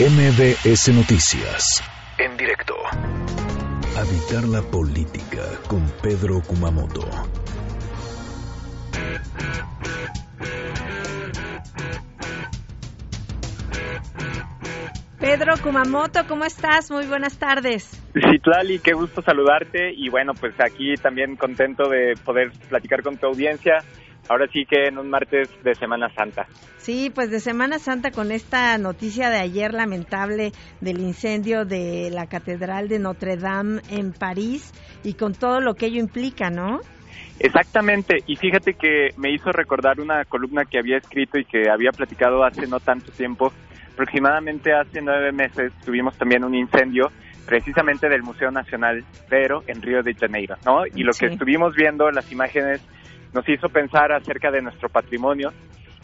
MBS Noticias. En directo. Habitar la política con Pedro Kumamoto. Pedro Kumamoto, ¿cómo estás? Muy buenas tardes. Citlali, qué gusto saludarte y bueno, pues aquí también contento de poder platicar con tu audiencia. Ahora sí que en un martes de Semana Santa. Sí, pues de Semana Santa con esta noticia de ayer lamentable del incendio de la Catedral de Notre Dame en París y con todo lo que ello implica, ¿no? Exactamente, y fíjate que me hizo recordar una columna que había escrito y que había platicado hace no tanto tiempo aproximadamente hace nueve meses tuvimos también un incendio precisamente del Museo Nacional, pero en Río de Janeiro, ¿no? Y lo que estuvimos viendo en las imágenes nos hizo pensar acerca de nuestro patrimonio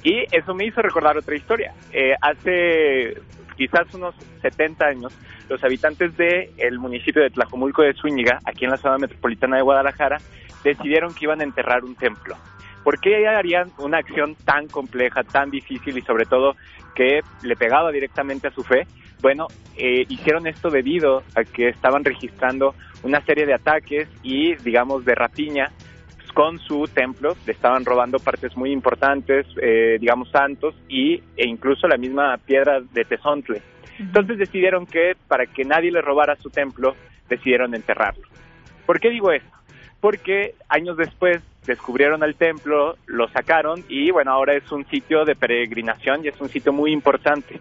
y eso me hizo recordar otra historia. Eh, hace quizás unos 70 años, los habitantes del el municipio de Tlajomulco de Zúñiga, aquí en la zona metropolitana de Guadalajara, decidieron que iban a enterrar un templo. ¿Por qué harían una acción tan compleja, tan difícil y sobre todo que le pegaba directamente a su fe? Bueno, eh, hicieron esto debido a que estaban registrando una serie de ataques y, digamos, de rapiña con su templo, le estaban robando partes muy importantes, eh, digamos, santos y, e incluso la misma piedra de Tezontle. Entonces decidieron que para que nadie le robara su templo, decidieron enterrarlo. ¿Por qué digo esto? Porque años después descubrieron el templo, lo sacaron y bueno, ahora es un sitio de peregrinación y es un sitio muy importante.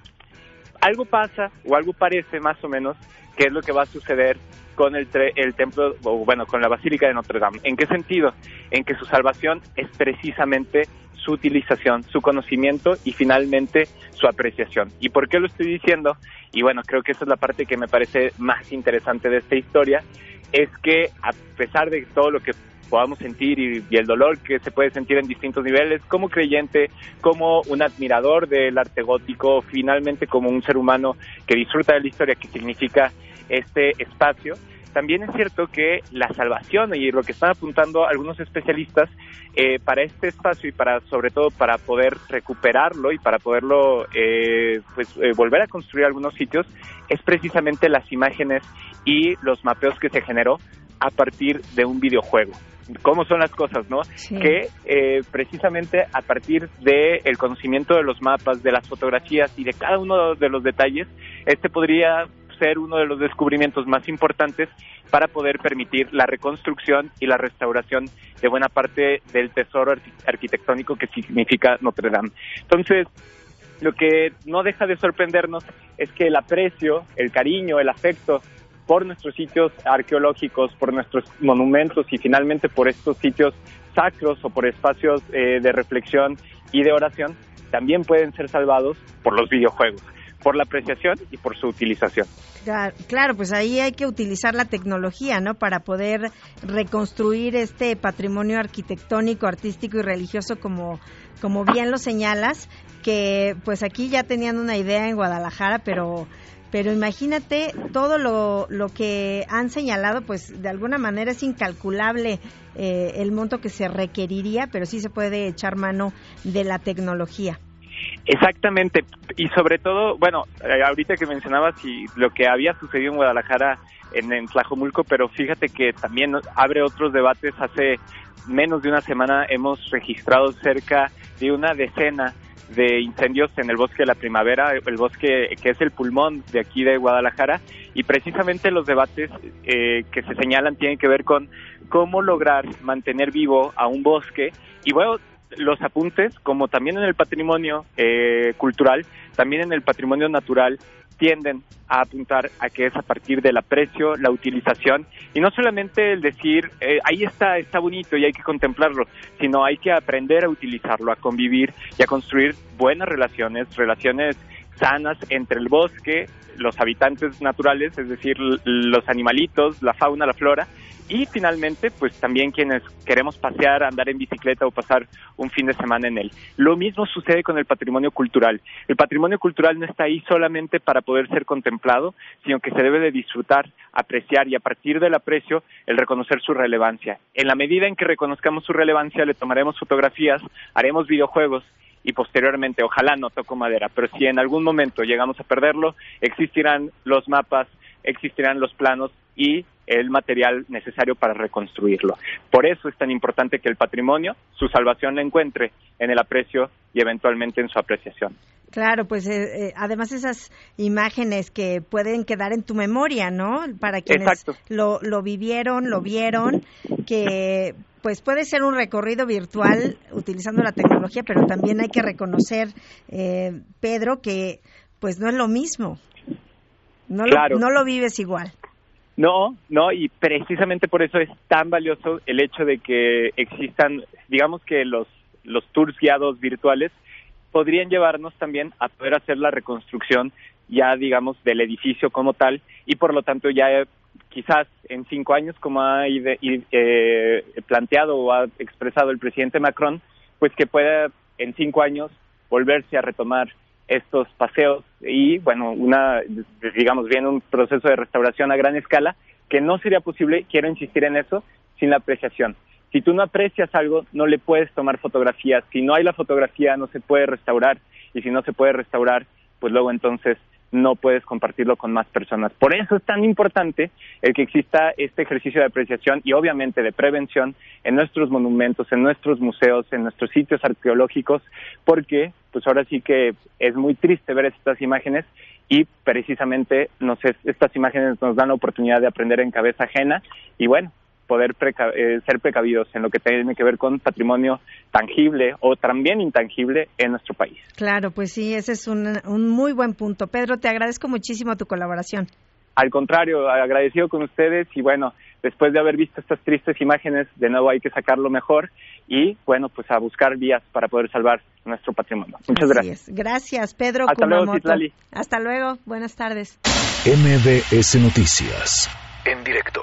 Algo pasa o algo parece más o menos que es lo que va a suceder con el, el templo, o bueno, con la Basílica de Notre Dame. ¿En qué sentido? En que su salvación es precisamente su utilización, su conocimiento y finalmente su apreciación. ¿Y por qué lo estoy diciendo? Y bueno, creo que esa es la parte que me parece más interesante de esta historia, es que a pesar de todo lo que podamos sentir y, el dolor que se puede sentir en distintos niveles, como creyente, como un admirador del arte gótico, finalmente como un ser humano que disfruta de la historia que significa este espacio. También es cierto que la salvación y lo que están apuntando algunos especialistas eh, para este espacio y para sobre todo para poder recuperarlo y para poderlo eh, pues eh, volver a construir algunos sitios es precisamente las imágenes y los mapeos que se generó a partir de un videojuego cómo son las cosas, ¿no? Que eh, precisamente a partir del el conocimiento de los mapas, de las fotografías y de cada uno de los detalles, este podría ser uno de los descubrimientos más importantes para poder permitir la reconstrucción y la restauración de buena parte del tesoro arquitectónico que significa Notre Dame. Entonces, lo que no deja de sorprendernos es que el aprecio, el cariño, el afecto por nuestros sitios arqueológicos, por nuestros monumentos y finalmente por estos sitios sacros o por espacios eh, de reflexión y de oración, también pueden ser salvados por los videojuegos por la apreciación y por su utilización. Claro, pues ahí hay que utilizar la tecnología, ¿no? Para poder reconstruir este patrimonio arquitectónico, artístico y religioso como, como bien lo señalas, que pues aquí ya tenían una idea en Guadalajara, pero pero imagínate todo lo, lo que han señalado, pues de alguna manera es incalculable eh, el monto que se requeriría, pero sí se puede echar mano de la tecnología. Exactamente, y sobre todo, bueno, eh, ahorita que mencionabas y lo que había sucedido en Guadalajara, en, en Tlajomulco, pero fíjate que también abre otros debates. Hace menos de una semana hemos registrado cerca de una decena de incendios en el bosque de la primavera, el bosque que es el pulmón de aquí de Guadalajara, y precisamente los debates eh, que se señalan tienen que ver con cómo lograr mantener vivo a un bosque. Y bueno, los apuntes, como también en el patrimonio eh, cultural, también en el patrimonio natural, tienden a apuntar a que es a partir del aprecio, la utilización y no solamente el decir eh, ahí está, está bonito y hay que contemplarlo, sino hay que aprender a utilizarlo, a convivir y a construir buenas relaciones, relaciones sanas entre el bosque, los habitantes naturales, es decir, los animalitos, la fauna, la flora, y finalmente, pues también quienes queremos pasear, andar en bicicleta o pasar un fin de semana en él. Lo mismo sucede con el patrimonio cultural. El patrimonio cultural no está ahí solamente para poder ser contemplado, sino que se debe de disfrutar, apreciar y a partir del aprecio el reconocer su relevancia. En la medida en que reconozcamos su relevancia, le tomaremos fotografías, haremos videojuegos y posteriormente, ojalá no toco madera, pero si en algún momento llegamos a perderlo, existirán los mapas, existirán los planos y el material necesario para reconstruirlo. Por eso es tan importante que el patrimonio, su salvación la encuentre en el aprecio y eventualmente en su apreciación. Claro, pues eh, eh, además esas imágenes que pueden quedar en tu memoria, ¿no? Para quienes lo, lo vivieron, lo vieron, que pues puede ser un recorrido virtual utilizando la tecnología, pero también hay que reconocer, eh, Pedro, que pues no es lo mismo. No, lo, no lo vives igual. No, no, y precisamente por eso es tan valioso el hecho de que existan, digamos que los, los tours guiados virtuales podrían llevarnos también a poder hacer la reconstrucción ya, digamos, del edificio como tal y por lo tanto ya quizás en cinco años, como ha eh, planteado o ha expresado el presidente Macron, pues que pueda en cinco años volverse a retomar estos paseos y bueno, una digamos bien un proceso de restauración a gran escala que no sería posible, quiero insistir en eso, sin la apreciación. Si tú no aprecias algo, no le puedes tomar fotografías. Si no hay la fotografía, no se puede restaurar. Y si no se puede restaurar, pues luego entonces no puedes compartirlo con más personas. Por eso es tan importante el que exista este ejercicio de apreciación y obviamente de prevención en nuestros monumentos, en nuestros museos, en nuestros sitios arqueológicos, porque pues ahora sí que es muy triste ver estas imágenes y precisamente nos estas imágenes nos dan la oportunidad de aprender en cabeza ajena y bueno, poder eh, ser precavidos en lo que tiene que ver con patrimonio tangible o también intangible en nuestro país. Claro, pues sí, ese es un, un muy buen punto. Pedro, te agradezco muchísimo tu colaboración. Al contrario, agradecido con ustedes y bueno, después de haber visto estas tristes imágenes, de nuevo hay que sacarlo mejor y bueno, pues a buscar vías para poder salvar nuestro patrimonio. Muchas gracias. Gracias, Pedro. Hasta luego, Citlali. Hasta luego, buenas tardes. MBS Noticias, en directo.